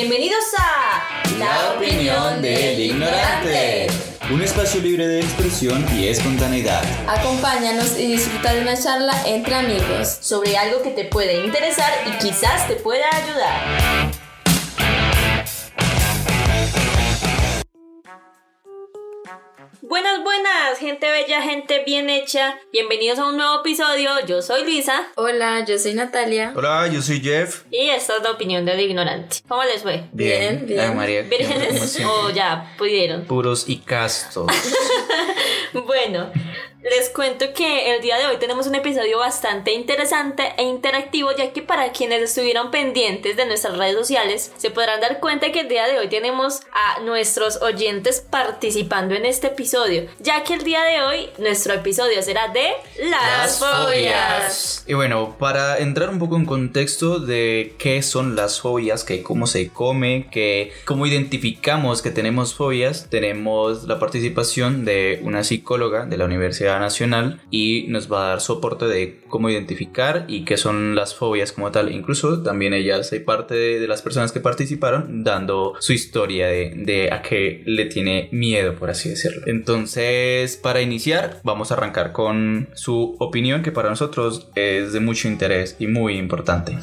Bienvenidos a La opinión del ignorante. Un espacio libre de expresión y espontaneidad. Acompáñanos y disfruta de una charla entre amigos sobre algo que te puede interesar y quizás te pueda ayudar. Buenas, buenas, gente bella, gente bien hecha. Bienvenidos a un nuevo episodio. Yo soy Luisa. Hola, yo soy Natalia. Hola, yo soy Jeff. Y esta es la opinión del ignorante. ¿Cómo les fue? Bien, bien. Ay, María. ¿Vírgenes o ya pudieron? Puros y castos. Bueno, les cuento que el día de hoy tenemos un episodio bastante interesante e interactivo, ya que para quienes estuvieron pendientes de nuestras redes sociales, se podrán dar cuenta que el día de hoy tenemos a nuestros oyentes participando en este episodio, ya que el día de hoy nuestro episodio será de las, fobias. Y bueno, para entrar un poco en contexto de qué son las fobias, que cómo se come, que cómo identificamos que tenemos fobias, tenemos la participación de una psicóloga de la Universidad Nacional y nos va a dar soporte de cómo identificar y qué son las fobias como tal. Incluso también ella hace parte de, las personas que participaron dando su historia de a qué le tiene miedo, por así decirlo. Entonces, para iniciar, vamos a arrancar con su opinión que para nosotros es de mucho interés y muy importante.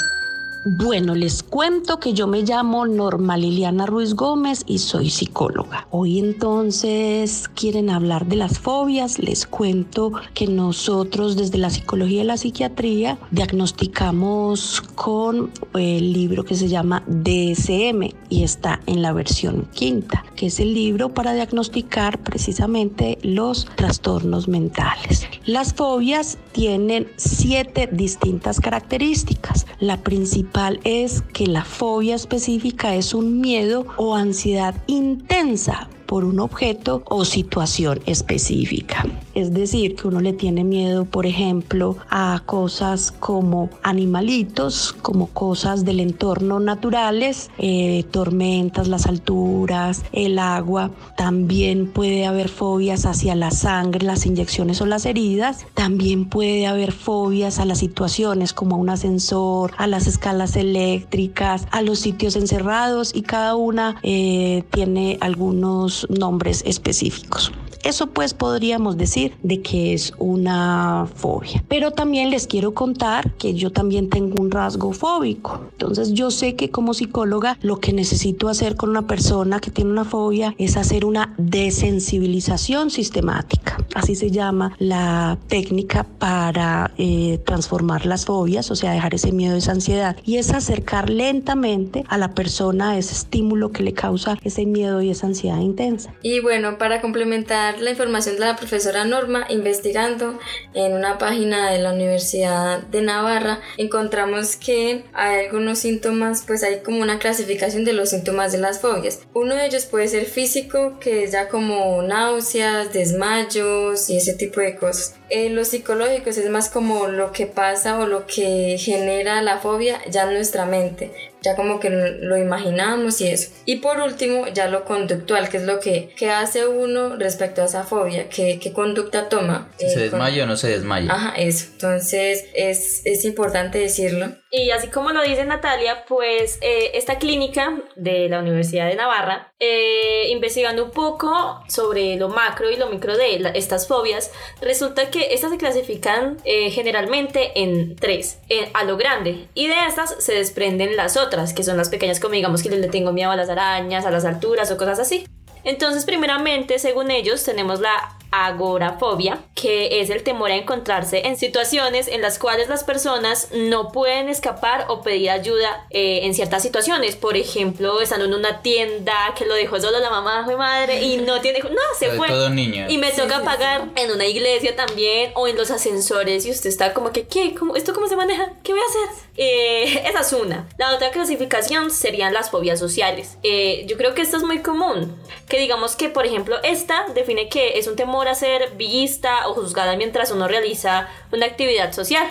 Bueno, les cuento que yo me llamo Norma Liliana Ruiz Gómez y soy psicóloga. Hoy entonces quieren hablar de las fobias. Les cuento que nosotros desde la psicología y la psiquiatría diagnosticamos con el libro que se llama DSM y está en la versión quinta, que es el libro para diagnosticar precisamente los trastornos mentales. Las fobias tienen siete distintas características. La principal es que la fobia específica es un miedo o ansiedad intensa por un objeto o situación específica. Es decir, que uno le tiene miedo, por ejemplo, a cosas como animalitos, como cosas del entorno naturales, eh, tormentas, las alturas, el agua. También puede haber fobias hacia la sangre, las inyecciones o las heridas. También puede haber fobias a las situaciones como a un ascensor, a las escalas eléctricas, a los sitios encerrados y cada una eh, tiene algunos nombres específicos. Eso pues podríamos decir de que es una fobia. Pero también les quiero contar que yo también tengo un rasgo fóbico. Entonces yo sé que como psicóloga lo que necesito hacer con una persona que tiene una fobia es hacer una desensibilización sistemática. Así se llama la técnica para eh, transformar las fobias, o sea, dejar ese miedo, esa ansiedad. Y es acercar lentamente a la persona ese estímulo que le causa ese miedo y esa ansiedad intensa. Y bueno, para complementar la información de la profesora Norma, investigando en una página de la Universidad de Navarra, encontramos que hay algunos síntomas, pues hay como una clasificación de los síntomas de las fobias. Uno de ellos puede ser físico, que es ya como náuseas, desmayos y ese tipo de cosas. Eh, los psicológicos es más como lo que pasa o lo que genera la fobia ya en nuestra mente ya como que lo imaginamos y eso. Y por último, ya lo conductual, que es lo que, que hace uno respecto a esa fobia, qué, qué conducta toma. Si se desmaya o no se desmaya. Ajá, eso. Entonces es, es importante decirlo. Y así como lo dice Natalia, pues eh, esta clínica de la Universidad de Navarra, eh, investigando un poco sobre lo macro y lo micro de la- estas fobias, resulta que estas se clasifican eh, generalmente en tres, en- a lo grande, y de estas se desprenden las otras, que son las pequeñas como digamos que le tengo miedo a las arañas, a las alturas o cosas así. Entonces, primeramente, según ellos, tenemos la agorafobia, que es el temor a encontrarse en situaciones en las cuales las personas no pueden escapar o pedir ayuda eh, en ciertas situaciones. Por ejemplo, estando en una tienda que lo dejó solo la mamá, mi madre, y no tiene... No, se fue. todo niños. Y me toca pagar en una iglesia también o en los ascensores y usted está como que, ¿qué? ¿Cómo, ¿Esto cómo se maneja? ¿Qué voy a hacer? Eh, esa es una. La otra clasificación serían las fobias sociales. Eh, yo creo que esto es muy común. Que digamos que, por ejemplo, esta define que es un temor a ser vista o juzgada mientras uno realiza una actividad social.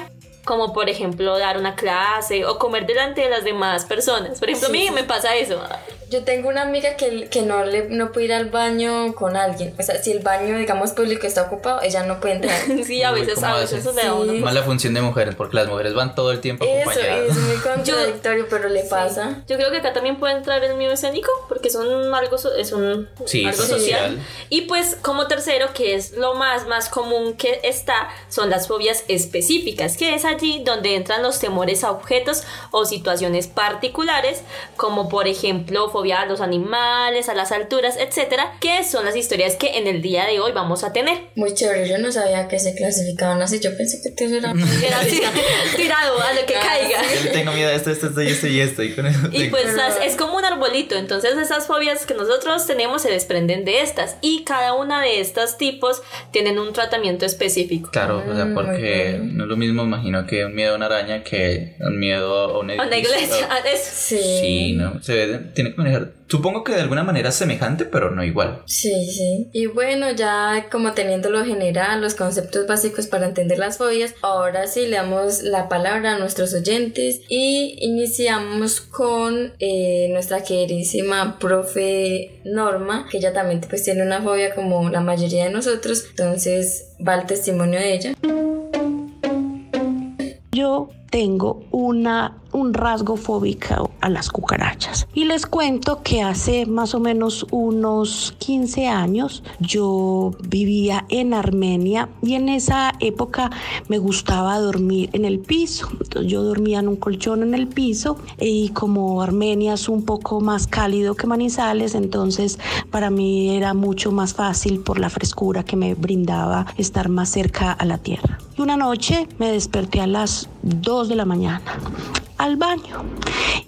Como por ejemplo dar una clase o comer delante de las demás personas. Por ejemplo, Sí, a mí sí. me pasa eso. Yo tengo una amiga que, que no, le, no puede ir al baño con alguien. O sea, si el baño, digamos, público está ocupado, ella no puede entrar. sí, a veces, ¿cómo a veces eso le da. Sí. Mala función de mujeres, porque las mujeres van todo el tiempo Eso acompañadas. es muy contradictorio, pero le pasa. Yo creo que acá también puede entrar el miedo escénico, porque son algo, es un Sí, algo social. Y pues como tercero, que es lo más, más común que está, son las fobias específicas, que es allí donde entran los temores a objetos o situaciones particulares, como por ejemplo fobia a los animales, a las alturas, etcétera, que son las historias que en el día de hoy vamos a tener. Muy chévere, yo no sabía que se clasificaban así. Yo pensé que te era. Era así, tirado a lo que Ah, caiga. Tengo miedo a esto, esto, esto y esto y esto. Y con eso Y pues es como un arbolito, entonces esas fobias que nosotros tenemos se desprenden de estas y cada una de estos tipos tienen un tratamiento específico. Claro, o sea, Mm, porque no es lo mismo, imagino, que un miedo a una araña que un miedo a una A Una iglesia, ah, es- Sí. Sí, no, se debe- tiene que manejar. Supongo que de alguna manera semejante, pero no igual. Sí, sí. Y bueno, ya como teniendo lo general, los conceptos básicos para entender las fobias, ahora sí le damos la palabra a nuestros oyentes y iniciamos con eh, nuestra queridísima profe Norma, que ella también pues tiene una fobia como la mayoría de nosotros, entonces va el testimonio de ella. Tengo una, un rasgo fóbico a las cucarachas. Y les cuento que hace más o menos unos 15 años yo vivía en Armenia y en esa época me gustaba dormir en el piso. Yo dormía en un colchón en el piso y como Armenia es un poco más cálido que Manizales, entonces para mí era mucho más fácil por la frescura que me brindaba estar más cerca a la tierra. Y una noche me desperté a las 2 de la mañana al baño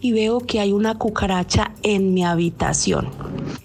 y veo que hay una cucaracha en mi habitación.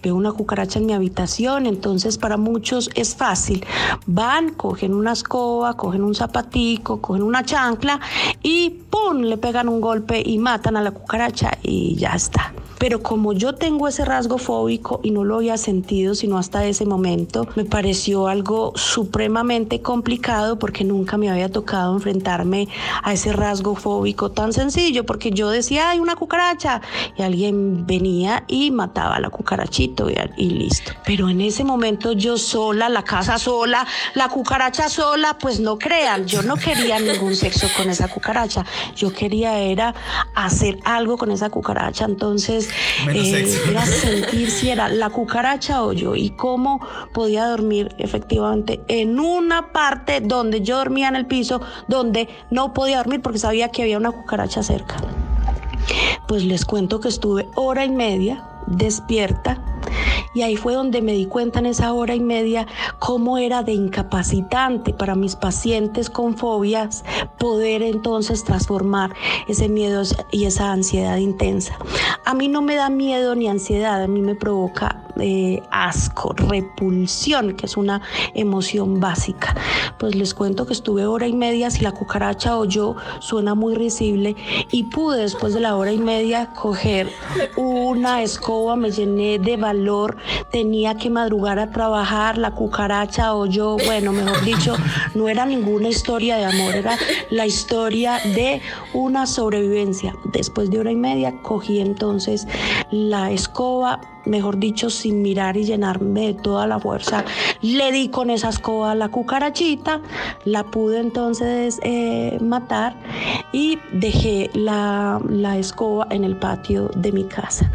Veo una cucaracha en mi habitación, entonces para muchos es fácil. Van, cogen una escoba, cogen un zapatico, cogen una chancla y ¡pum! le pegan un golpe y matan a la cucaracha y ya está. Pero como yo tengo ese rasgo fóbico y no lo había sentido sino hasta ese momento, me pareció algo supremamente complicado porque nunca me había tocado enfrentarme a ese rasgo fóbico tan sencillo, porque yo decía, hay una cucaracha, y alguien venía y mataba a la cucarachito y, y listo. Pero en ese momento yo sola, la casa sola, la cucaracha sola, pues no crean, yo no quería ningún sexo con esa cucaracha, yo quería era hacer algo con esa cucaracha, entonces eh, era sentir si era la cucaracha o yo y cómo podía dormir efectivamente en una parte donde yo dormía en el piso, donde no podía dormir porque sabía que había una cucaracha cerca. Pues les cuento que estuve hora y media despierta y ahí fue donde me di cuenta en esa hora y media cómo era de incapacitante para mis pacientes con fobias poder entonces transformar ese miedo y esa ansiedad intensa. A mí no me da miedo ni ansiedad, a mí me provoca asco, repulsión, que es una emoción básica. Pues les cuento que estuve hora y media, si la cucaracha o yo suena muy risible y pude después de la hora y media coger una escoba, me llené de valor, tenía que madrugar a trabajar, la cucaracha o yo, bueno, mejor dicho, no era ninguna historia de amor, era la historia de una sobrevivencia. Después de hora y media cogí entonces la escoba, mejor dicho, sin mirar y llenarme de toda la fuerza, le di con esa escoba a la cucarachita, la pude entonces eh, matar y dejé la, la escoba en el patio de mi casa.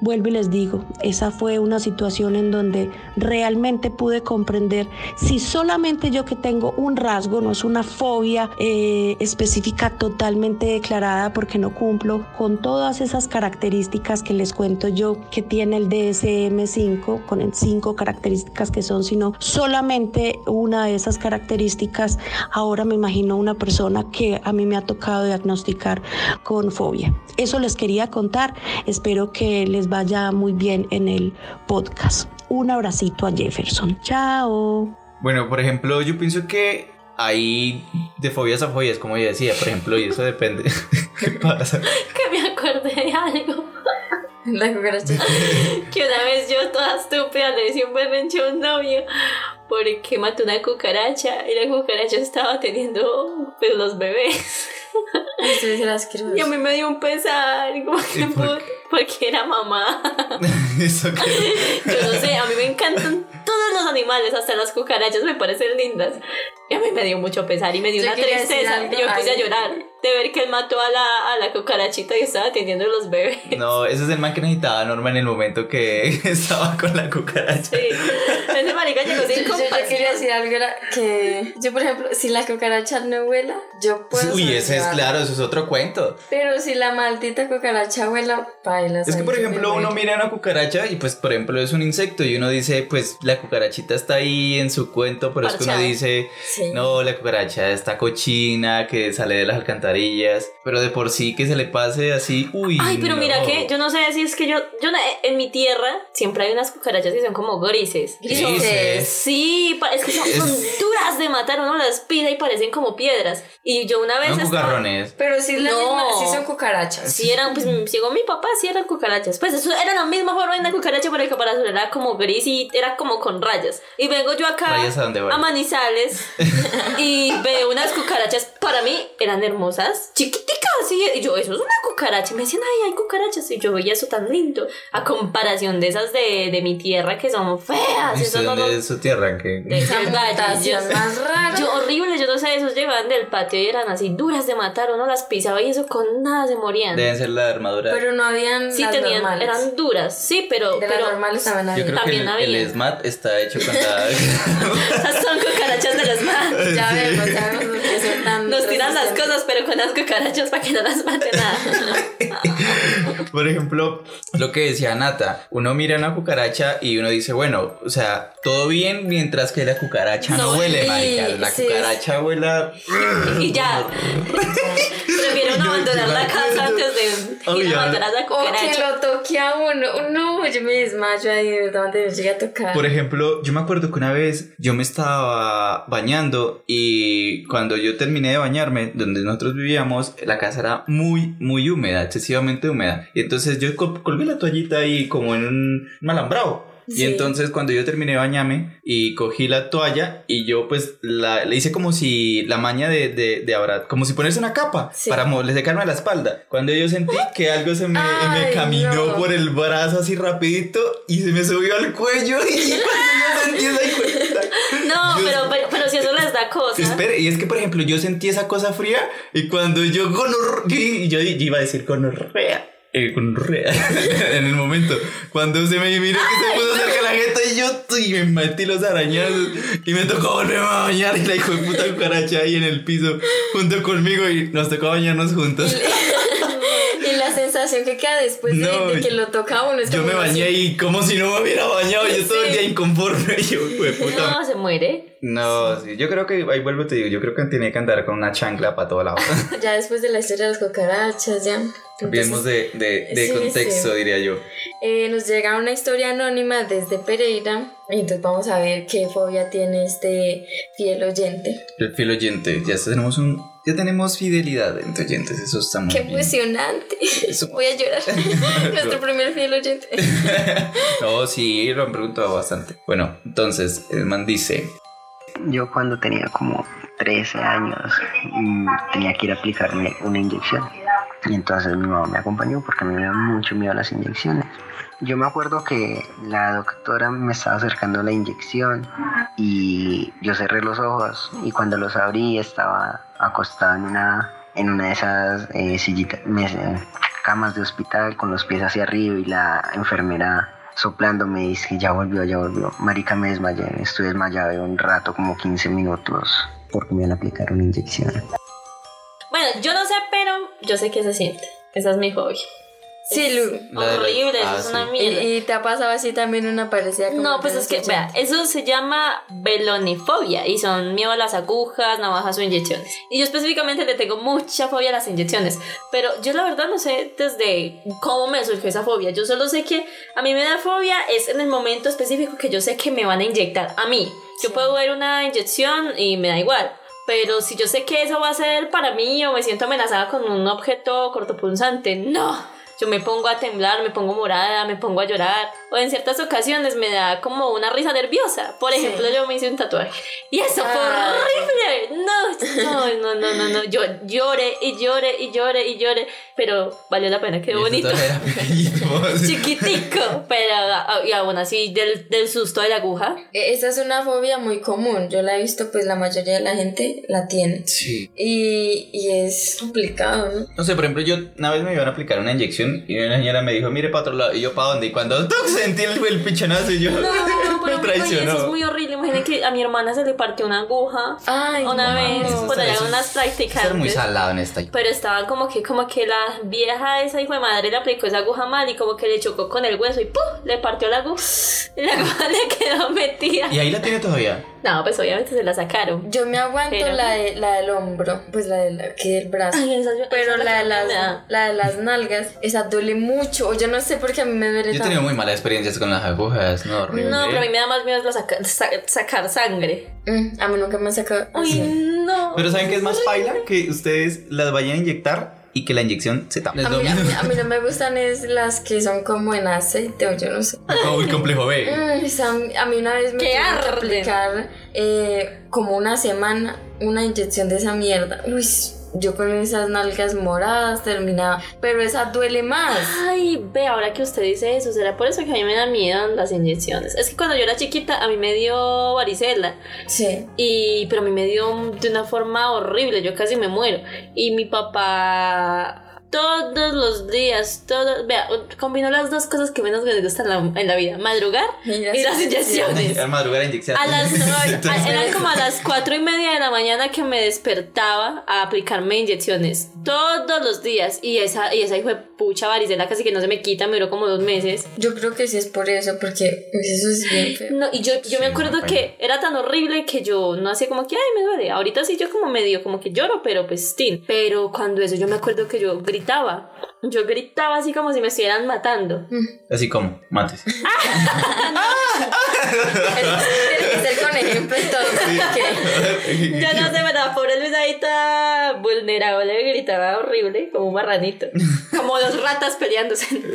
Vuelvo y les digo, esa fue una situación en donde realmente pude comprender si solamente yo que tengo un rasgo, no es una fobia eh, específica totalmente declarada porque no cumplo con todas esas características que les cuento yo que tiene el DSM5, con el cinco características que son, sino solamente una de esas características, ahora me imagino una persona que a mí me ha tocado diagnosticar con fobia. Eso les quería contar, espero que les vaya muy bien en el podcast. Un abracito a Jefferson. Chao. Bueno, por ejemplo, yo pienso que hay de fobias a fobias, como ella decía, por ejemplo, y eso depende. ¿Qué pasa? Que me acordé de algo. La cucaracha. Que una vez yo toda estúpida le decía un berrinche a un novio porque mató una cucaracha y la cucaracha estaba teniendo pues, los bebés. Y a mí me dio un pesar, como que ¿Y por porque era mamá. Eso que- Yo no sé, a mí me encantan todos los animales, hasta las cucarachas me parecen lindas. Y a mí me dio mucho pesar y me dio Yo una quería tristeza. algo, Yo me puse a llorar de ver que él mató a la, a la cucarachita y estaba atendiendo los bebés. No, ese es el man que necesitaba a Norma en el momento que estaba con la cucaracha. Sí. Ese marica llegó Yo, sin yo- yo quería compasión. decir algo era que yo por ejemplo si la cucaracha no vuela yo puedo Uy, ese es claro, eso es otro cuento. pero si la maldita cucaracha vuela baila Es que, por ejemplo, uno mira una cucaracha y, pues, por ejemplo, es un insecto y uno dice, pues, la cucarachita está ahí en su cuento, pero es que uno dice, Sí. No, la cucaracha está cochina, que sale de las alcantarillas, pero de por sí que se le pase así, uy. Ay, pero mira no. que yo no sé si es que yo, yo no- en mi tierra siempre hay unas cucarachas que son como grises. Grises. Sí, es que son, son duras de matar, uno las pide y parecen como piedras. Y yo una vez Son estaba- cucarrones. pero si la No. misma si son cucarachas Sí, eran, pues llegó mi papá, sí eran cucarachas. Pues eso era la misma forma de una cucaracha, pero el caparazón era como gris y era como con rayas. Y vengo yo acá ¿Rayas a dónde van? Manizales y veo unas cucarachas, para mí eran hermosas, chiquiticas, sí. Y yo, eso es una cucaracha. Y me decían, ay, hay cucarachas. Y yo veía eso tan lindo, a comparación de esas de, de mi tierra que son feas. ¿Y Eso usted no, dónde no- es su tierra? que de gallas. más rara Yo horrible, yo no sé, esos llegaban del patio y eran así duras de matar, uno las pisaba y eso con nada se morían. Deben ser la armadura. pero no habían Sí las tenían, normales. eran duras, sí, pero, de las pero normales también Yo que el, había. el SMAT está hecho con la... son cucarachas de las manos. ya vemos ya vemos son tan Nos tiran las cosas, pero con las cucarachas para que no las mate nada. Por ejemplo, lo que decía Nata, uno mira una cucaracha y uno dice, bueno, o sea, todo bien mientras que la cucaracha no, No, huele, sí, marica. La sí. cucaracha huela... y ya. Prefiero no abandonar la casa antes de ir Uy, a abandonar la o que cucaracha. lo toque a uno no yo me desmayo ahí de verdad donde me llegue a tocar Por ejemplo, yo me acuerdo que una vez yo me estaba bañando y cuando yo terminé de bañarme, donde nosotros vivíamos, la casa era muy, muy húmeda, excesivamente húmeda. Y entonces yo col- colgué la toallita ahí como en un malambrado. Y Sí. entonces cuando yo terminé de bañarme y cogí la toalla y yo pues la, le hice como si la maña de, de, de abra- como si ponerse una capa Sí. para mo- secarme la espalda. Cuando yo sentí que algo se me, me Ay, caminó no. por el brazo así rapidito y se me subió al cuello y cuando yo sentí esa hijueputa- No, Yo- pero, pero, pero cosa. Espera, y es que por ejemplo yo sentí esa cosa fría y cuando yo gonor y yo, yo iba a decir gonorrea. Eh, gonorrea en el momento cuando se me miró que se puso cerca la jeta y yo y me metí los arañazos y me tocó volver a bañar y la hijo de puta cucaracha ahí en el piso junto conmigo y nos tocó bañarnos juntos y la sensación que queda después de, No, de que lo toca uno es yo como me así. bañé y como si no me hubiera bañado yo todo el día inconforme yo puta No, se muere. No, sí, yo creo que, ahí vuelvo y te digo, yo creo que tiene que andar con una chancla para todo lado. ya después de la historia de las cucarachas ya Cambiemos de, de, de Sí, contexto, sí. diría yo. Eh, nos llega una historia anónima desde Pereira y entonces vamos a ver qué fobia tiene este fiel oyente. El fiel oyente, ya tenemos un, ya tenemos fidelidad entre oyentes, eso está muy ¡Qué bien. impresionante! Eso- Voy a llorar. Nuestro primer fiel oyente. No, sí, lo han preguntado bastante. Bueno, entonces, el man dice, Yo cuando tenía como 13 años mm, tenía que ir a aplicarme una inyección. Y entonces mi mamá me acompañó porque a mí me da mucho miedo las inyecciones. Yo me acuerdo que la doctora me estaba acercando la inyección y yo cerré los ojos y cuando los abrí estaba acostado en una, en una de esas eh, sillitas, camas de hospital con los pies hacia arriba y la enfermera soplando me dice ya volvió, ya volvió. Marica, me desmayé, estuve desmayado de un rato, como 15 minutos, porque me iban a aplicar una inyección. Bueno, yo no sé, pero yo sé que se siente. Esa es mi fobia. Sí, Es Lu. Horrible, ah, eso es una sí. mierda. ¿Y, y te ha pasado así también una parecida como No, pues es que, vea, eso se llama velonifobia y son miedo a las agujas, navajas o inyecciones. Y yo específicamente le tengo mucha fobia a las inyecciones, pero yo la verdad no sé desde cómo me surgió esa fobia. Yo solo sé que a mí me da fobia es en el momento específico que yo sé que me van a inyectar a mí. Yo puedo ver una inyección y me da igual. Pero si yo sé que eso va a ser para mí o me siento amenazada con un objeto cortopunzante, no. Yo me pongo a temblar, me pongo morada, me pongo a llorar. O en ciertas ocasiones me da como una risa nerviosa. Por ejemplo, yo me hice un tatuaje. Y eso fue horrible. No, no, no, no, no, no. Yo lloré y lloré y lloré y lloré. Pero valió la pena, ese bonito. era. Chiquitico. Pero y aún así, del, del susto de la aguja. E- Esa es una fobia muy común. Yo la he visto, pues la mayoría de la gente la tiene. Sí. Y, y es complicado, ¿no? No sé, por ejemplo, yo una vez me iban a aplicar una inyección y una señora me dijo, mire para otro lado. Y yo, ¿para dónde? Y cuando ¡tuc! sentí el, el pichonazo y yo, No, pero me ay, eso es traicionó. muy horrible. Imaginen que a mi hermana se le partió una aguja Ay, una no. vez Eso por allá en unas es- prácticas. Ser muy salado en esta. Pero estaba como que, como que la vieja esa hijo de madre le aplicó esa aguja mal y como que le chocó con el hueso y ¡pum! le partió la aguja. Y la aguja le quedó metida. Y ahí la tiene todavía. No, pues obviamente se la sacaron. Yo me aguanto Pero- la, de, la del hombro, pues la del aquí del brazo. Ay, esa- esa Pero es la la de, que las, la de las nalgas, esa duele mucho. O yo no sé por qué a mí me duele Yo he tenido muy malas experiencias con las agujas, no, horrible. No, pero a mí me da más miedo la saca- sa- sacar sangre. Mm, a mí nunca me ha sacado. Uy, así. no. Pero ¿saben qué es más paila? Que ustedes las vayan a inyectar y que la inyección se tape. A mí, a, mí, a mí no me gustan es las que son como en aceite o yo no sé. Como el complejo B. Mm, a mí una vez me ¡Qué tuvieron aplicar eh, como una semana una inyección de esa mierda. Uy, yo con esas nalgas moradas terminaba. Pero esa duele más. Ay, ve, ahora que usted dice eso, ¿será por eso que a mí me da miedo las inyecciones? Es que cuando yo era chiquita, a mí me dio varicela. Sí. Y, pero a mí me dio de una forma horrible, yo casi me muero. Y mi papá todos los días, todos, vea, combinó las dos cosas que menos me gustan en la, en la vida, madrugar Y las inyecciones. Al madrugar a inyección. A las a- eran como a las cuatro y media de la mañana que me despertaba a aplicarme inyecciones todos los días y esa y esa hijo de pucha varicela casi que no se me quita, me duró como dos meses. Yo creo que sí es por eso, porque pues, eso es bien feo. No, y yo, yo me Sí, acuerdo no, que era tan horrible que yo no hacía como que, ay, me duele. Ahorita sí yo como medio, como que lloro, pero pues, tin. Pero cuando eso yo me acuerdo que yo gritaba. Yo gritaba así como si me estuvieran matando. Así como, mates. Tiene que ser con ejemplo porque- Yo no sé, pero la pobre Luisadita vulnerable gritaba horrible, como un marranito. Como dos ratas peleándose.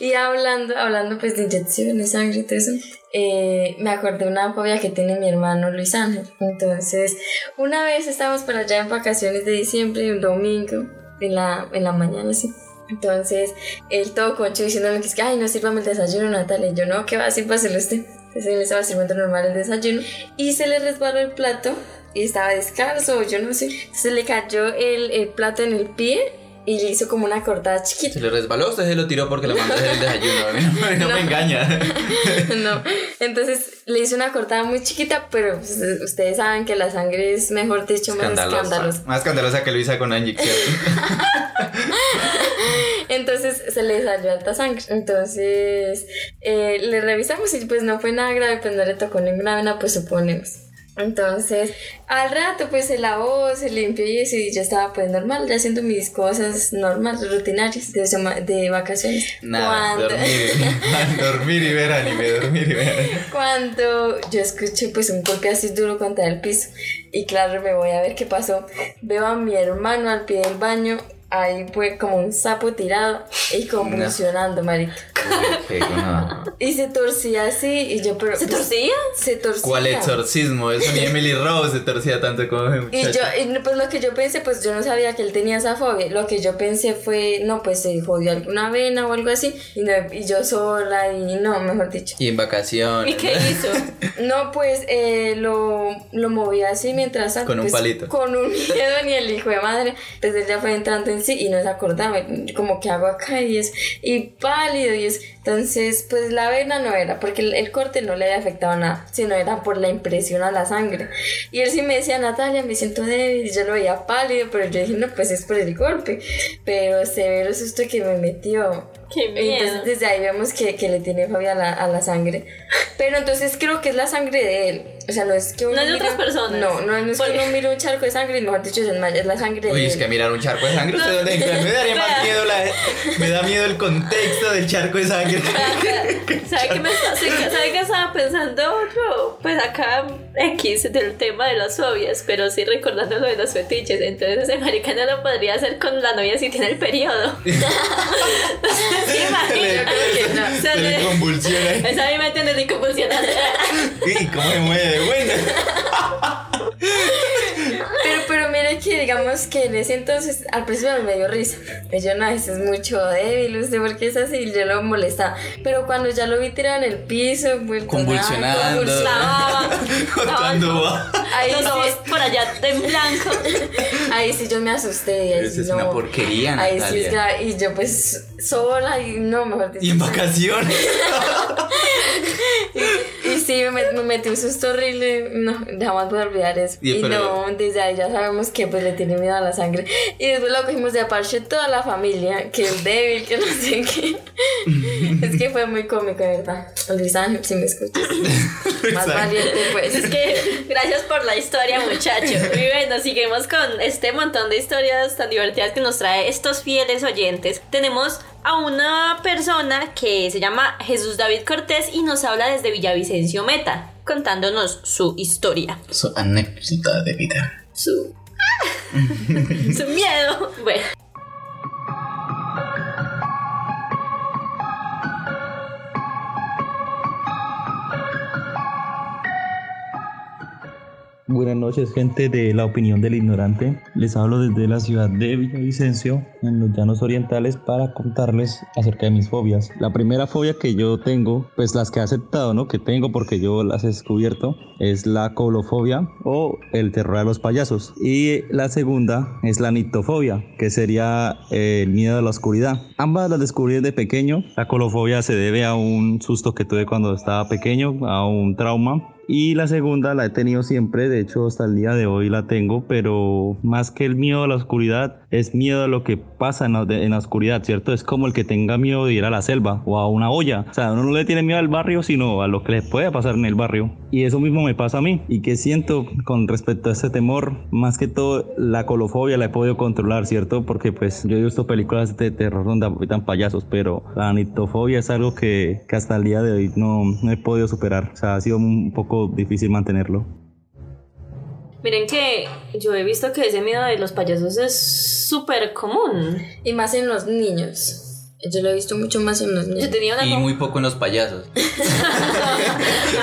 Y hablando, hablando pues de inyecciones, sangre y todo eso, eh, me acordé de una fobia que tiene mi hermano Luis Ángel. Entonces, una vez estábamos por allá en vacaciones de diciembre, un domingo, en la, en la mañana, así. Entonces, él todo concho diciéndome que es que, ay, no sírvame el desayuno, Natalia. Yo, no, ¿qué va a sírvaselo usted? Entonces, él estaba sirviendo normal el desayuno y se le resbaló el plato y estaba descalzo, yo no sé. Entonces, le cayó el, el plato en el pie y le hizo como una cortada chiquita. Se le resbaló, usted se lo tiró porque le mandó a hacer el desayuno. A mí no, me- no me engaña. no. Entonces le hice una cortada muy chiquita, pero pues, ustedes saben que la sangre es, mejor dicho, más escandalosa. Más escandalosa que Luisa con una inyección. Entonces se le salió alta sangre. Entonces eh, le revisamos y pues no fue nada grave, pues no le tocó ninguna vena, pues suponemos. Entonces, al rato pues se lavó, se limpió y eso, y yo estaba pues normal, ya haciendo mis cosas normales, rutinarias de, de vacaciones. Nada, Cuando- dormir, dormir y ver anime, dormir y ver. Cuando yo escuché pues un golpe así duro contra el piso y claro me voy a ver qué pasó. Veo a mi hermano al pie del baño, ahí fue como un sapo tirado y convulsionando, marica. Qué gonorrea. Y se torcía así y yo pero ¿Se pues, torcía? Se torcía. ¿Cuál exorcismo? Eso ni Emily Rose se torcía tanto como ese Y yo, y pues lo que yo pensé, pues yo no sabía que él tenía esa fobia. Lo que yo pensé fue, no, pues se jodió alguna vena o algo así. Y, no- y yo sola, y no, mejor dicho. Y en vacaciones. ¿Y qué hizo? No, pues eh, lo, lo movía así mientras Con un pues, palito. Con un miedo ni el hijo de madre. Entonces él ya fue entrando en sí y no se acordaba. Como que hago acá y es. Y pálido y es. Entonces, pues la vena no era, porque el, el corte no le había afectado nada, sino era por la impresión a la sangre. Y él sí me decía, Natalia, me siento débil. Y yo lo veía pálido, pero yo dije, no, pues es por el golpe. Pero severo susto que me metió. Qué miedo. Entonces desde ahí vemos que, que le tiene fobia a la, a la sangre. Pero entonces creo que es la sangre de él. o sea, no es que uno No es de otras personas. No, no, no es que Porque- uno mire un charco de sangre y mejor dicho es la sangre Uy, de es él. que mirar un charco de sangre, ¿usted dónde? Me daría más miedo la, me da miedo el contexto del charco de sangre. ¿Sabe qué, me está- ¿Sabe qué estaba pensando yo? Pues acá X del tema de las fobias, pero sí recordando lo de los fetiches. Entonces ese marica no lo podría hacer con la novia si tiene el periodo. Se le convulsiona. Esa a mí me entiende ni convulsionando. ¿Y cómo se mueve de buena? Pero, pero mire que digamos que en ese entonces al principio me dio risa. Y Yo no, eso es mucho débil, usted porque es así, yo lo molestaba. Pero cuando ya lo vi tirado en el piso, vuelto Convulsionando. nada, convulsionaba. Va. Ahí Los ojos sí, por allá en blanco. ahí sí yo me asusté. Y ahí Esa sí es no. una porquería, Ahí sí Natalia. es grave. Y yo pues sola y no, mejor dicho. Y en vacaciones. Y sí, me, me metí un susto horrible. No, jamás voy a olvidar eso. Y Y, no, desde ahí ya sabemos que pues le tiene miedo a la sangre. Y después lo cogimos de aparte toda la familia, que es débil, que no sé qué. es que fue muy cómico, de verdad. Luis Ángel, si me escuchas. Más valiente, pues. Es que gracias por la historia, muchachos. Y bueno, seguimos con este montón de historias tan divertidas que nos trae estos fieles oyentes. Tenemos a una persona que se llama Jesús David Cortés y nos habla desde Villavicencio Meta, contándonos su historia, Su anécdota de vida. su, su miedo. Bueno. Buenas noches, gente de La Opinión del Ignorante. Les hablo desde la ciudad de Villavicencio, en los llanos orientales, para contarles acerca de mis fobias. La primera fobia que yo tengo, pues las que he aceptado, ¿no? Que tengo porque yo las he descubierto, es la colofobia o el terror a los payasos. Y la segunda es la nictofobia, que sería eh, el miedo a la oscuridad. Ambas las descubrí desde pequeño. La colofobia se debe a un susto que tuve cuando estaba pequeño, a un trauma y la segunda la he tenido siempre, de hecho hasta el día de hoy la tengo, pero más que el miedo a la oscuridad, es miedo a lo que pasa en la, en la oscuridad, ¿cierto? Es como el que tenga miedo de ir a la selva o a una olla. O sea, uno no le tiene miedo al barrio, sino a lo que le puede pasar en el barrio. Y eso mismo me pasa a mí. ¿Y qué siento con respecto a ese temor? Más que todo, la colofobia la he podido controlar, ¿cierto? Porque pues yo he visto películas de terror donde habitan payasos, pero la nitofobia es algo que, que hasta el día de hoy no, no he podido superar. O sea, ha sido un poco difícil mantenerlo. Miren que yo he visto que ese miedo de los payasos es súper común. Y más en los niños. Yo lo he visto mucho más en los Yo niños. tenía una Y muy poco en los payasos.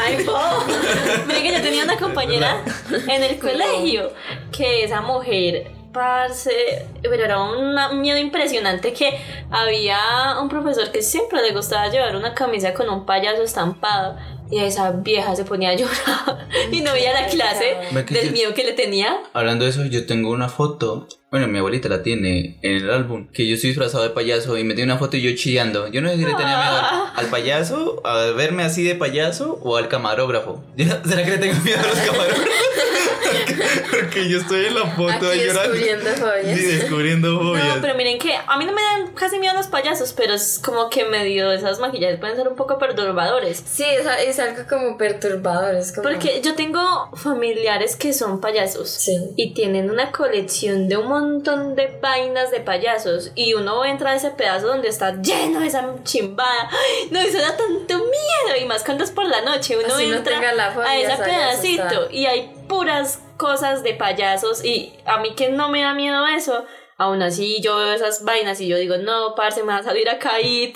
Ay, po. Miren que yo tenía una compañera en el colegio que esa mujer, parce, pero era un miedo impresionante que había un profesor que siempre le gustaba llevar una camisa con un payaso estampado y esa vieja se ponía a llorar y no veía la clase del miedo que le tenía. Hablando de eso, yo tengo una foto. Bueno, mi abuelita la tiene en el álbum. Que yo estoy disfrazado de payaso y me tiene una foto y yo chillando. Yo no sé si le tenía miedo al, al payaso, a verme así de payaso o al camarógrafo. ¿Será que le tengo miedo a los camarógrafos? Porque yo estoy en la foto Aquí llorando. descubriendo fobias. Sí, descubriendo fobias. No, pero miren que a mí no me dan casi miedo los payasos, pero es como que medio esas maquillajes pueden ser un poco perturbadores. Sí, es, es algo como perturbador. Es como... Porque yo tengo familiares que son payasos Sí. y tienen una colección de un montón de vainas de payasos y uno entra a ese pedazo donde está lleno de esa chimbada. ¡Ay! No, eso da tanto miedo y más cuando es por la noche. Uno Así no entra la fobia, a ese pedacito y hay puras cosas de payasos y a mí que no me da miedo eso. Aún así yo veo esas vainas y yo digo, no, parce, me va a salir a caer,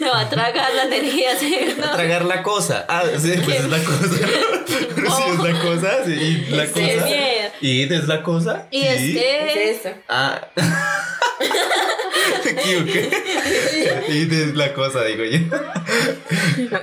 me va a tragar la energía. ¿sí? No. Tragar la cosa. Ah, sí, pues es la cosa. Pero sí es la cosa. Sí, y la cosa. miedo. ¿Y es la cosa? Y es Sí. que Es eso. Ah. Equivoqué. Y es la cosa, digo yo.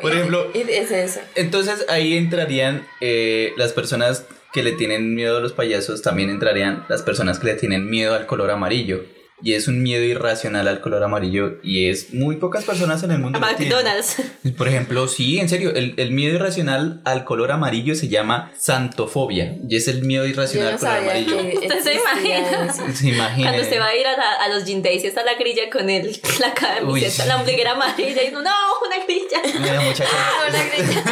Por ejemplo, Y es eso. entonces ahí entrarían eh, las personas que le tienen miedo a los payasos, también entrarían las personas que le tienen miedo al color amarillo. Y es un miedo irracional al color amarillo y es muy pocas personas en el mundo. Tienen. McDonald's. Por ejemplo, sí, en serio, el, el miedo irracional al color amarillo se llama santofobia y es el miedo irracional no al color sabía amarillo. ¿Usted se imagina? Se imagina. Cuando se va a ir a, la- a los gin days y está la grilla con el, la camiseta, Uy, la ombliguera amarilla y uno, no, una grilla. Cara. Ah, una grilla.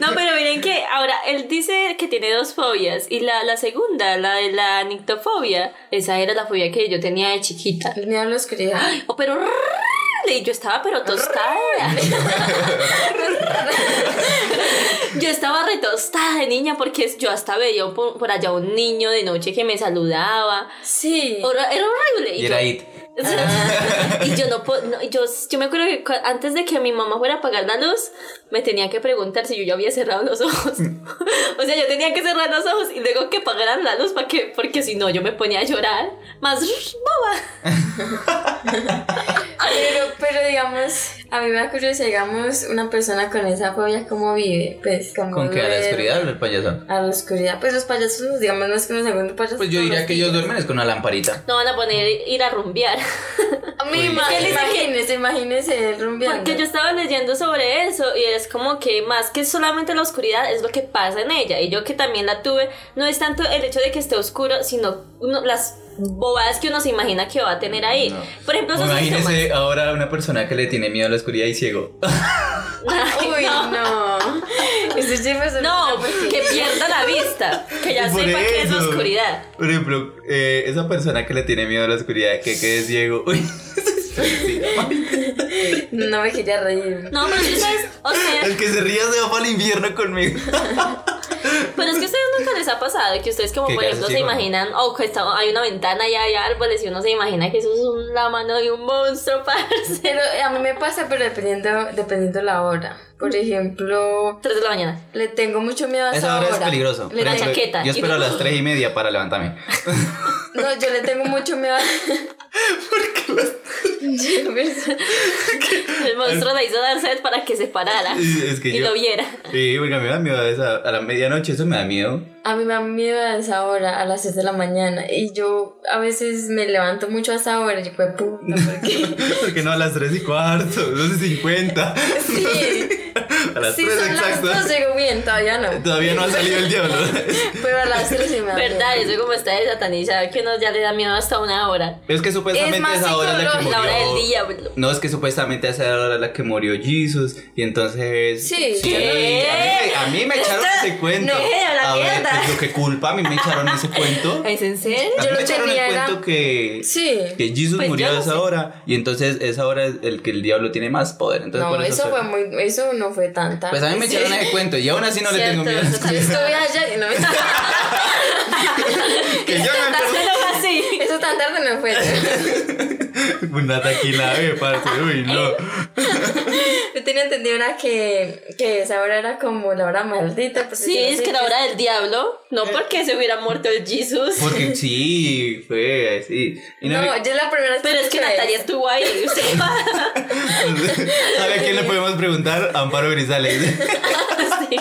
No, pero miren que ahora él dice que tiene dos fobias y la, la segunda, la de la nictofobia, esa era la fobia que yo tenía de chiquita. El miedo a la oscuridad. Oh, pero y yo estaba pero tostada. yo estaba retostada de niña porque yo hasta veía por, por allá un niño de noche que me saludaba. Sí. Era horrible. Y era it. y yo no, no, yo, yo me acuerdo que antes de que mi mamá fuera a apagar la luz, me tenía que preguntar si yo ya había cerrado los ojos. o sea, yo tenía que cerrar los ojos y luego que apagaran la luz para que, porque si no yo me ponía a llorar. Más boba. Pero, pero digamos, a mí me da curiosidad, digamos, una persona con esa fobia, ¿cómo vive? Pues, como ¿Con qué? ¿A la oscuridad o el payaso? A la oscuridad. Pues los payasos, digamos, no es que nos hagan payasos. Pues yo diría que ellos duermen es con una lamparita. No van a poner ir a rumbear. A mí, Uy. ima- Es que él dice que- imagínese, imagínese él rumbeando. Porque yo estaba leyendo sobre eso y es como que más que solamente la oscuridad es lo que pasa en ella. Y yo que también la tuve, no es tanto el hecho de que esté oscuro, sino uno- las bobadas que uno se imagina que va a tener ahí. Por ejemplo, esos Imagínese ahora una persona que le tiene miedo a la oscuridad y ciego. Uy, no. Ese chisme es No, porquería. que pierda la vista, que ya sepa que es eso. oscuridad. Por ejemplo, eh, esa persona que le tiene miedo a la oscuridad, que quede ciego. Uy, sí, No me quería reír. No, pero es que ustedes, o sea, el que se ría se va para el infierno conmigo. pero es que ustedes nunca les ha pasado que ustedes como ¿Qué por ejemplo se imaginan, o que está- hay una ventana y hay árboles y uno se imagina que eso es un- la mano de un monstruo, parce. Pero a mí me pasa, pero dependiendo, dependiendo la hora. Por ejemplo, 3 de la mañana. le tengo mucho miedo a esa, Esa hora es hora. peligroso. Le Por La tengo- chaqueta. Yo espero a las 3 y media para levantarme. No, yo le tengo mucho miedo a... Yo pensé- El monstruo le hizo dar sed para que se parara Es que y yo- lo viera. Sí, porque me da miedo a, esa, a la medianoche, eso me da miedo. A mí me da miedo a esa hora, a las 6 de la mañana. Y yo a veces me levanto mucho a esa hora. Y yo, pues, puta, ¿por qué? Porque no a las 3 y cuarto, 12 y 50. Sí, A las sí 3 son las exacto. 2, digo bien, todavía no. Todavía no ha salido el diablo. Pero a las 3 sí me da ¿Verdad? Eso como está que uno ya le da miedo hasta una hora. Es que supuestamente Es más esa hora es la que La hora del murió. diablo. No, es que supuestamente esa hora la que murió Jesus. Y entonces. Sí, a, mí me, a mí me echaron Esta- ese cuento. no, la a ver, mierda. pues, yo qué culpa, a mí me echaron ese cuento. ¿Es en serio? A mí Yo me lo echaron el era- cuento que. Sí. Que Jesus Pues murió a no esa sé. hora y entonces esa hora es el que el diablo tiene más poder. Entonces, No, por eso, fue muy, eso no fue tan tarde. Pues a mí me echaron ese cuento y aún así no le tengo Cierto, miedo. Yo estuve allá y no me... Que yo me tan tarde no fue. Una taquila, eh, parce. Uy, no. Yo tenía entendido era que, que esa hora era como la hora maldita. porque Sí, no es que la hora del diablo. No porque se hubiera muerto el Jesus. Porque sí, fue así. Y No, me- yo la primera vez Pero es que Natalia estuvo ahí. ¿Sabe a quién le podemos preguntar? Amparo Grisales. Sí.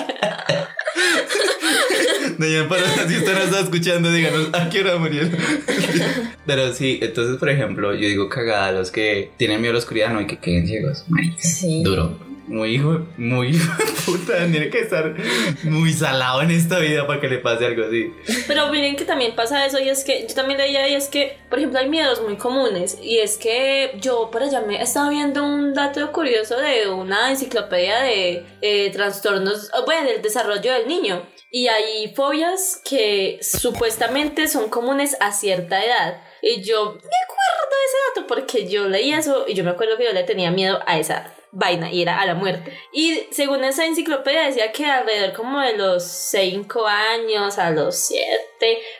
Doña Amparo, si usted nos está escuchando, díganos, ¿a qué hora murió? Pero sí, entonces, por ejemplo, yo digo cagada, los que tienen miedo a la oscuridad, no hay que queden ciegos. marica. Sí. Duro. Muy hijo, muy puta, tiene que estar muy salado en esta vida para que le pase algo así. Pero miren que también pasa eso y es que yo también leía y es que, por ejemplo, hay miedos muy comunes y es que yo por allá me estaba viendo un dato curioso de una enciclopedia de eh, trastornos, oh, bueno, del desarrollo del niño y hay fobias que supuestamente son comunes a cierta edad. Y yo me acuerdo de ese dato porque yo leí eso y yo me acuerdo que yo le tenía miedo a esa vaina y era a la muerte. Y según esa enciclopedia decía que alrededor como de los 5 años a los 7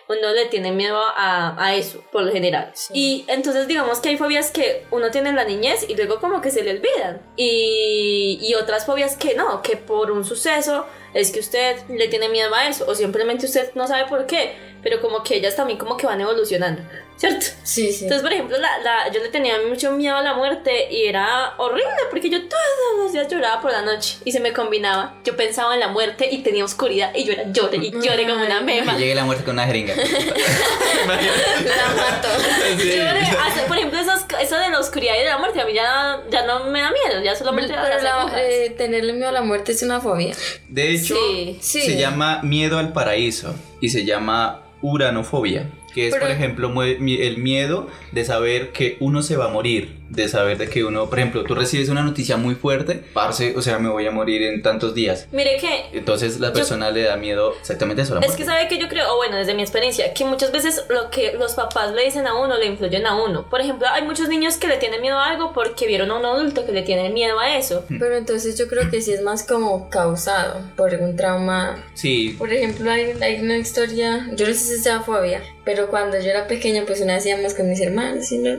uno le tiene miedo a, a eso por lo general. Y entonces digamos que hay fobias que uno tiene en la niñez y luego como que se le olvidan. Y, y otras fobias que no, que por un suceso es que usted le tiene miedo a eso, o simplemente usted no sabe por qué, pero como que ellas también como que van evolucionando, ¿cierto? Sí, sí. Entonces, por ejemplo, la, la- yo le tenía mucho miedo a la muerte y era horrible porque yo todos los días lloraba por la noche y se me combinaba. Yo pensaba en la muerte y tenía oscuridad y yo era llore y llore como una mema. Que llegue la muerte con una jeringa. La mato. Sí. Hasta- por ejemplo, esas- eso de la oscuridad y de la muerte a mí ya, ya no me da miedo, ya solamente Pero las la- eh, tenerle miedo a la muerte es una fobia. De hecho, Sí, sí. se llama miedo al paraíso y se llama uranofobia, que es, Pero- por ejemplo, el miedo de saber que uno se va a morir, de saber de que uno, por ejemplo, tú recibes una noticia muy fuerte, parce, o sea, me voy a morir en tantos días. Mire que Entonces la persona le da miedo exactamente eso, la Es muerte. que sabe que yo creo, o bueno, desde mi experiencia, que muchas veces lo que los papás le dicen a uno le influyen a uno. Por ejemplo, hay muchos niños que le tienen miedo a algo porque vieron a un adulto que le tiene miedo a eso. Pero entonces yo creo que sí es más como causado por un trauma. Sí, Por ejemplo, hay, hay una historia, yo no sé si sea fobia, pero cuando yo era pequeña, pues una vez íbamos con mis hermanos y, no-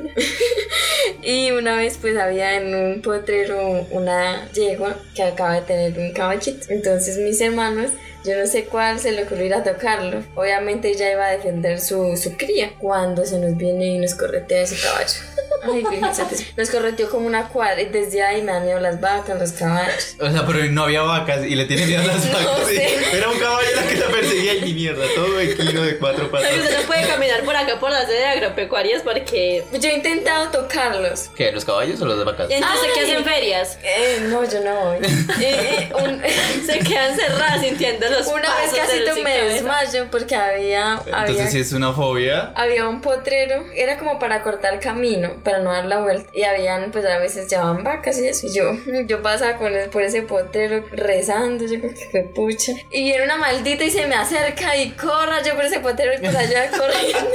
y una vez pues había en un potrero una yegua que acaba de tener un caballito. Entonces mis hermanos, yo no sé cuál se le ocurrió ir a tocarlo. Obviamente ella iba a defender su, su cría cuando se nos viene y nos corretea ese caballo. Ay, Santísima. Nos correteó como una cuadra y desde ahí me dan miedo las vacas, los caballos. o sea, pero no había vacas y le tiene miedo a las No vacas. sé. Era un caballo la que la perseguía y ni mierda, todo equino de cuatro patas. Pero usted no puede caminar por acá por las de agropecuarias porque... Yo he intentado tocarlos. ¿Qué? ¿Los caballos o las vacas? Entonces, ¿qué hacen ferias? Eh, no, yo no voy. Eh, un- Se quedan cerradas sintiendo los una vez pasos casi del to- sin me desmayo porque había, había, Entonces si es una fobia. había un potrero, era como para cortar camino, para no dar la vuelta. Y habían, pues a veces llevaban vacas y eso. Y yo, yo pasaba con el- por ese potrero rezando, yo creo que fue pucha. Y viene una maldita y se me acerca y corra yo por ese potrero y por allá corriendo.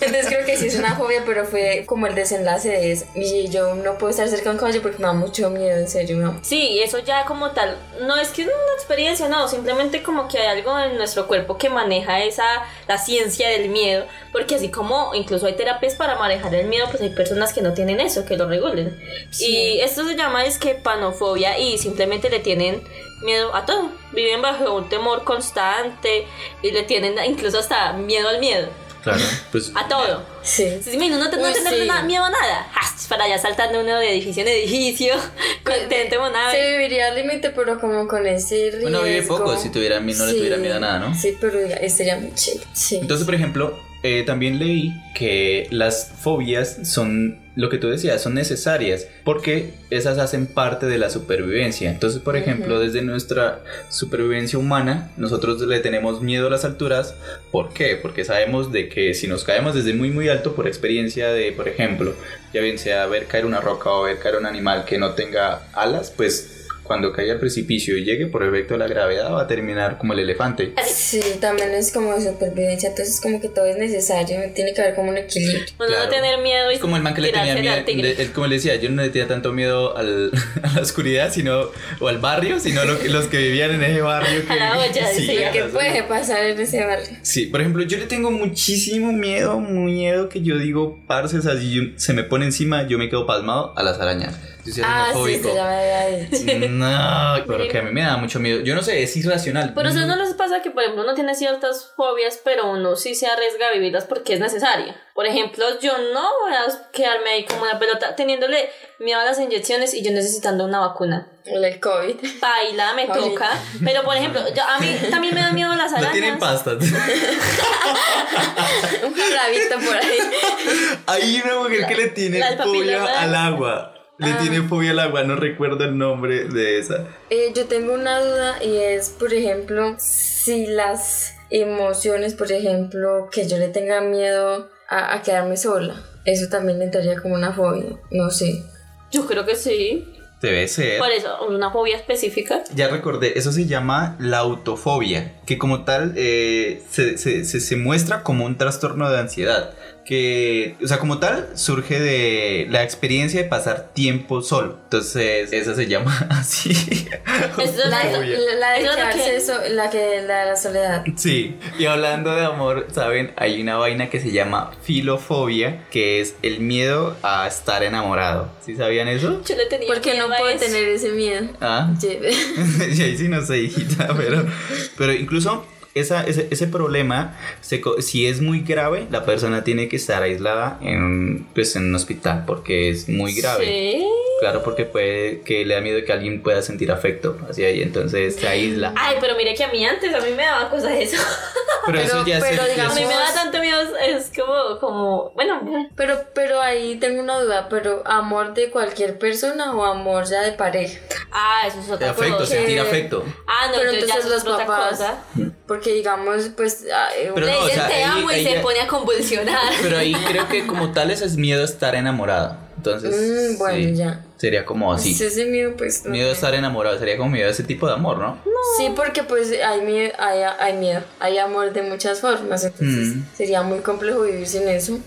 Entonces creo que sí es una fobia, pero fue como el desenlace de eso. Y yo no puedo estar cerca de un caballo porque me da mucho miedo, en serio. da Sí, eso ya como tal, no es que es una experiencia, no, simplemente como que hay algo en nuestro cuerpo que maneja esa, la ciencia del miedo, porque así como incluso hay terapias para manejar el miedo, pues hay personas que no tienen eso, que lo regulen. Y esto se llama es que panofobia y simplemente le tienen miedo a todo, viven bajo un temor constante y le tienen incluso hasta miedo al miedo, Claro. Pues a todo. Sí. Sí, mira, uno no Uy, tenerle sí. nada- miedo a nada. ¡Jas! Para allá saltando uno de edificio en edificio, contento, monado. Se viviría al límite, pero como con ese riesgo. Uno vive poco si tuviera, no le tuviera miedo a nada, ¿no? Sí, pero estaría muy chido. Sí. Entonces, por ejemplo, eh, también leí que las fobias son lo que tú decías, son necesarias porque esas hacen parte de la supervivencia. Entonces, por ejemplo, desde nuestra supervivencia humana, nosotros le tenemos miedo a las alturas. ¿Por qué? Porque sabemos de que si nos caemos desde muy muy alto por experiencia de, por ejemplo, ya bien sea ver caer una roca o ver caer un animal que no tenga alas, pues cuando caiga al precipicio y llegue por efecto de la gravedad va a terminar como el elefante. Sí, también es como supervivencia, entonces como que todo es necesario, tiene que haber como un equilibrio. Claro. no tener miedo y Es como el man que le tenía miedo, al tigre. de- él, como le decía, yo no le tenía tanto miedo al- a la oscuridad sino, o al barrio, sino lo que- los que vivían en ese barrio. Que, A la olla, sí, a ¿Qué puede pasar en ese barrio? Sí, por ejemplo, yo le tengo muchísimo miedo, muy miedo que yo digo, parce, o sea, si yo- se me pone encima, yo me quedo pasmado a las arañas. Yo soy Ah, sí, dicho. No, pero que a mí me da mucho miedo. Yo no sé, es irracional. Pero a ustedes no les pasa que, por ejemplo, uno tiene ciertas fobias, pero uno sí se arriesga a vivirlas porque es necesaria. Por ejemplo, yo no voy a quedarme ahí como una pelota teniéndole miedo a las inyecciones y yo necesitando una vacuna. El COVID. Baila, me toca. Pero, por ejemplo, yo- a mí también me da miedo las No arañas. tienen pastas. Un rabito por ahí. Hay una mujer que le tiene fobia al agua. Le Ah. tiene fobia al agua, no recuerdo el nombre de esa. Eh, yo tengo una duda y es, por ejemplo, si las emociones, por ejemplo, que yo le tenga miedo a, a quedarme sola, eso también entraría como una fobia, no sé. Yo creo que sí. Debe ser. Por eso, una fobia específica. Ya recordé, eso se llama la autofobia, que como tal eh, se, se- se- se muestra como un trastorno de ansiedad, que, o sea, como tal surge de la experiencia de pasar tiempo solo. Entonces, esa se llama así. Eso La, la- la de quedarse so- la que la de la soledad. Sí, y hablando de amor, ¿saben? Hay una vaina que se llama filofobia, que es el miedo a estar enamorado. ¿Sí sabían eso? Yo le tenía Porque lleva puedo tener ese miedo. Ah, Lleve. y ahí sí no sé, hijita, pero, pero incluso esa, ese, ese problema, se co- si es muy grave, la persona tiene que estar aislada en, pues, en un hospital porque es muy grave. Sí. Claro, porque puede que le da miedo que alguien pueda sentir afecto hacia ella, entonces se aísla. Ay, pero mire que a mí antes a mí me daba cosas eso. Pero, eso pero- ya es- pero digamos- A mí me da tanto miedo, es como, como, bueno, Pero, pero ahí tengo una duda, pero amor de cualquier persona o amor ya de pareja. Ah, eso es otra afecto, cosa. sentir afecto. Ah, no, pero entonces, los otra papás- cosa. Porque digamos, pues... ah, eh, Pero Le no, o dicen sea, te ahí- amo y se pone a convulsionar. Pero ahí creo que como tal ese es miedo a estar enamorado. Entonces, Mm, bueno, sí, ya. sería como así. pues ese miedo, pues... no Miedo a estar enamorado, sería como miedo a ese tipo de amor, ¿no? Sí, porque pues hay miedo, hay, hay miedo, hay amor de muchas formas, entonces Mm. sería muy complejo vivir sin eso.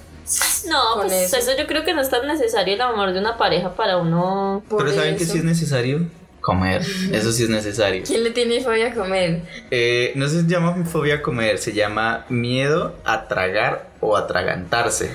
No, pues eso. eso. yo creo que no es tan necesario el amor de una pareja para uno. Por Pero ¿saben que eso. sí es necesario? Comer, eso sí es necesario. ¿Quién le tiene fobia a comer? Eh, no se llama fobia a comer, se llama miedo a tragar o atragantarse.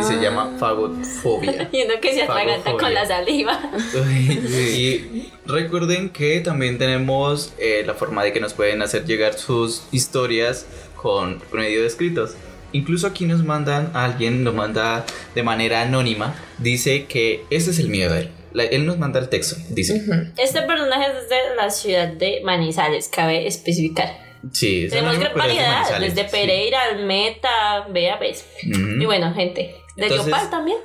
Y se Ah. llama fagofobia. Y uno que se atraganta con la saliva. y recuerden que también tenemos eh, la forma de que nos pueden hacer llegar sus historias con medio de escritos. Incluso aquí nos mandan, alguien nos manda de manera anónima, dice que ese es el miedo de él. La- él nos manda el texto, dice. Este personaje es de la ciudad de Manizales, cabe especificar. Sí, es Tenemos gran variedad, desde sí. Pereira, Meta, vea, ves. Ujú. Y bueno, gente, de Entonces- Leopard también.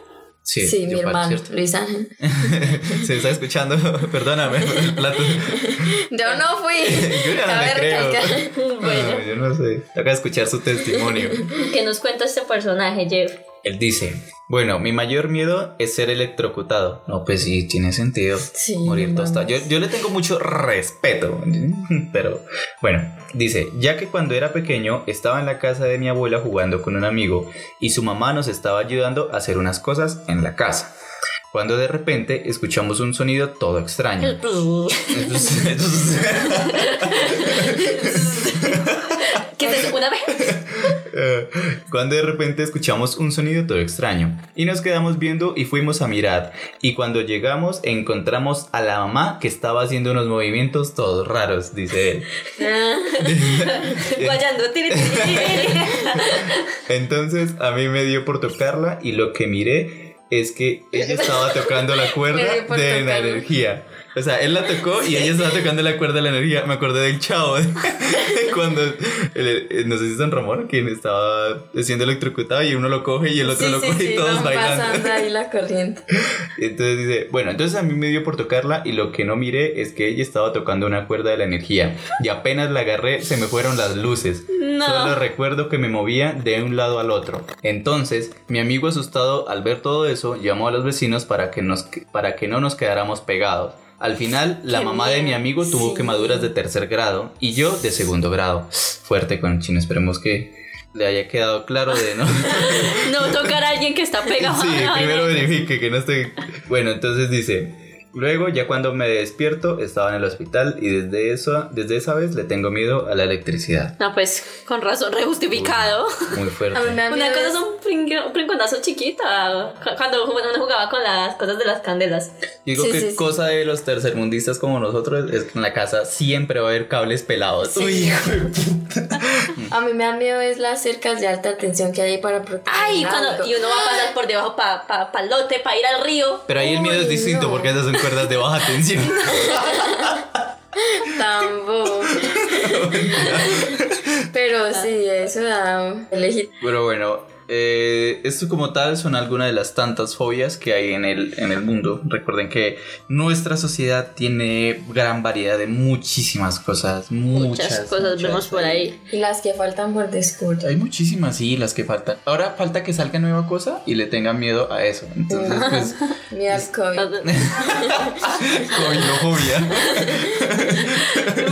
Sí, Sí, mi hermano, ¿cierto? Luis Ángel. Se está escuchando, perdóname. Yo no fui. Yo no creo. Bueno. No, yo no sé. Toca escuchar su testimonio. ¿Qué nos cuenta este personaje, Jeff? Él dice, bueno, mi mayor miedo es ser electrocutado. No, pues sí, tiene sentido. Sí, Morir tostado. Yo, yo le tengo mucho respeto. Pero, bueno, dice, ya que cuando era pequeño estaba en la casa de mi abuela jugando con un amigo y su mamá nos estaba ayudando a hacer unas cosas en la casa. Cuando de repente escuchamos un sonido todo extraño. Entonces- entonces- ¿Qué es eso? ¿Una vez? Eh, Cuando de repente escuchamos un sonido todo extraño y nos quedamos viendo y fuimos a mirar y cuando llegamos encontramos a la mamá que estaba haciendo unos movimientos todos raros, dice él. Guayando, tiri. Entonces a mí me dio por tocarla y lo que miré es que ella estaba tocando la cuerda de la energía. O sea, él la tocó y ella estaba tocando la cuerda de la energía. Me acordé del chavo. Cuando, el- el- no sé si es Don Ramón, quien estaba siendo electrocutado y uno lo coge y el otro Sí, lo coge sí, y todos van bailando. pasando ahí la corriente. Entonces dice, bueno, entonces a mí me dio por tocarla y lo que no miré es que ella estaba tocando una cuerda de la energía y apenas la agarré se me fueron las luces. No. Solo recuerdo que me movía de un lado al otro. Entonces, mi amigo asustado al ver todo eso llamó a los vecinos para que, nos, para que no nos quedáramos pegados. Al final, la Qué mamá de mi amigo tuvo Sí. quemaduras de tercer grado y yo de segundo grado. Fuerte con el chino, esperemos que le haya quedado claro de no. No tocar a alguien que está pegado. Sí, primero verifique que no esté. Bueno, entonces dice. Luego, ya cuando me despierto, estaba en el hospital y desde eso, desde esa vez le tengo miedo a la electricidad. No, pues con razón, rejustificado. Muy fuerte. A mí me da Una cosa es- un pring- un pringonazo chiquita. cu- Cuando uno jugaba con las cosas de las candelas. Digo Sí, que sí, sí. cosa de los tercermundistas como nosotros es que en la casa siempre va a haber cables pelados. Uy, hijo de puta. A mí me da miedo es las cercas de alta tensión que hay para proteger. Ay, cuando, y uno va a pasar por debajo para pa, pa el lote, para ir al río. Pero ahí el miedo es Uy, distinto no. porque esas son cuerdas de baja tensión. Tan bobo. Pero sí, eso da elegir. Pero bueno, eh, esto como tal son algunas de las tantas fobias que hay en el, en el mundo. Recuerden que nuestra sociedad tiene gran variedad de muchísimas cosas. Muchas, Muchas, cosas muchas. vemos por ahí. Y las que faltan por descubrir. Hay muchísimas, sí, las que faltan. Ahora falta que salga nueva cosa y le tengan miedo a eso. Entonces, pues, Mira el COVID. covidofobia.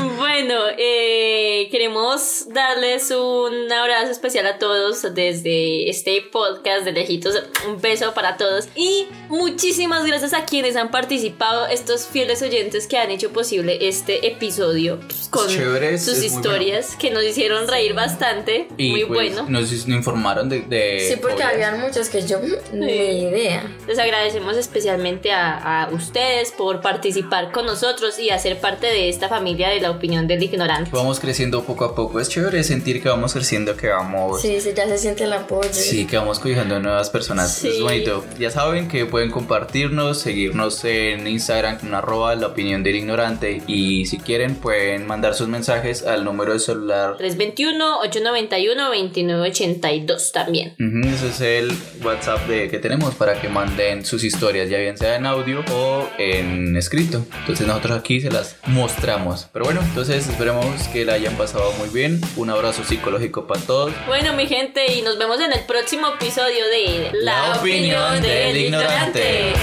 bueno, eh, queremos darles un abrazo especial a todos desde este podcast de lejitos. Un beso para todos. Y muchísimas gracias a quienes han participado, estos fieles oyentes que han hecho posible este episodio pues, con Chévere, sus historias que nos hicieron reír bastante. Y muy pues, bueno. Nos, informaron de. de Sí, porque habían muchos que yo mm, ni idea. Les agradecemos especialmente a, a ustedes por participar con nosotros y hacer parte de esta familia de la opinión del ignorante. Vamos creciendo poco a poco. Es chévere sentir que vamos creciendo, que vamos. Sí, sí, ya se siente el apoyo. Sí, que vamos cobijando nuevas personas. Sí. Es bonito. Ya saben que pueden compartirnos, seguirnos en Instagram con arroba la opinión del ignorante. Y si quieren, pueden mandar sus mensajes al número de celular. 321-891-2982 también. Ujú, ese es el WhatsApp de, que tenemos para que manden sus historias, ya bien sea en audio o en escrito. Entonces nosotros aquí se las mostramos. Pero bueno, entonces esperemos que la hayan pasado muy bien. Un abrazo psicológico para todos. Bueno, mi gente, y nos vemos en el próximo episodio de La opinión del ignorante.